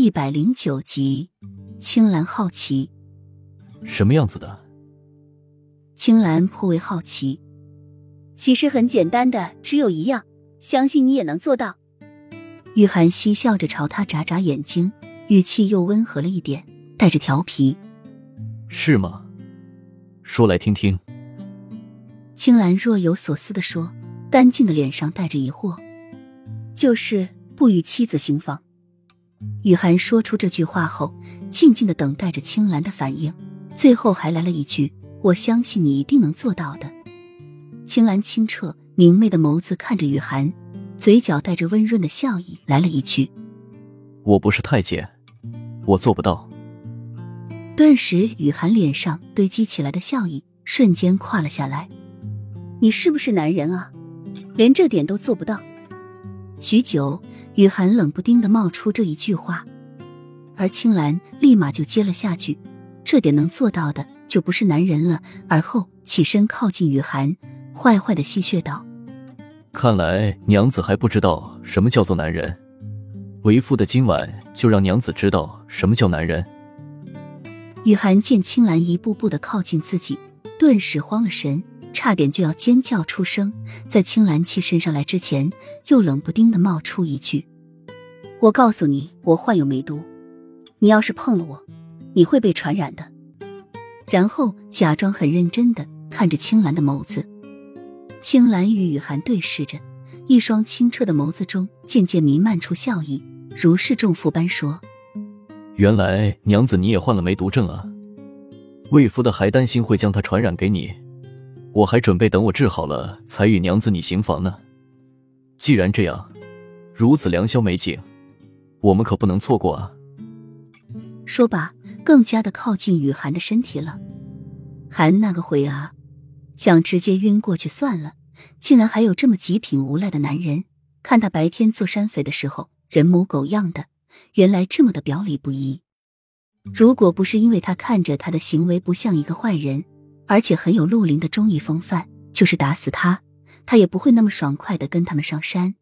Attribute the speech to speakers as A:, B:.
A: 一百零九集，青兰好奇，
B: 什么样子的？
A: 青兰颇为好奇。
C: 其实很简单的，只有一样，相信你也能做到。
A: 玉涵嬉笑着朝他眨眨眼睛，语气又温和了一点，带着调皮。
B: 是吗？说来听听。
A: 青兰若有所思的说，干净的脸上带着疑惑。
C: 就是不与妻子行房。
A: 雨涵说出这句话后，静静的等待着青兰的反应，最后还来了一句：“我相信你一定能做到的。”青兰清澈明媚的眸子看着雨涵，嘴角带着温润的笑意，来了一句：“
B: 我不是太监，我做不到。”
A: 顿时，雨涵脸上堆积起来的笑意瞬间垮了下来。
C: “你是不是男人啊？连这点都做不到？”
A: 许久，雨涵冷不丁的冒出这一句话，而青兰立马就接了下去：“这点能做到的，就不是男人了。”而后起身靠近雨涵，坏坏的戏谑道：“
B: 看来娘子还不知道什么叫做男人，为父的今晚就让娘子知道什么叫男人。”
A: 雨涵见青兰一步步的靠近自己，顿时慌了神。差点就要尖叫出声，在青兰气身上来之前，又冷不丁的冒出一句：“
C: 我告诉你，我患有梅毒，你要是碰了我，你会被传染的。”
A: 然后假装很认真的看着青兰的眸子。青兰与雨涵对视着，一双清澈的眸子中渐渐弥漫出笑意，如释重负般说：“
B: 原来娘子你也患了梅毒症啊！为夫的还担心会将它传染给你。”我还准备等我治好了才与娘子你行房呢。既然这样，如此良宵美景，我们可不能错过啊！
A: 说罢，更加的靠近雨涵的身体了。涵那个回啊，想直接晕过去算了，竟然还有这么极品无赖的男人。看他白天做山匪的时候人模狗样的，原来这么的表里不一。如果不是因为他看着他的行为不像一个坏人。而且很有绿林的忠义风范，就是打死他，他也不会那么爽快的跟他们上山。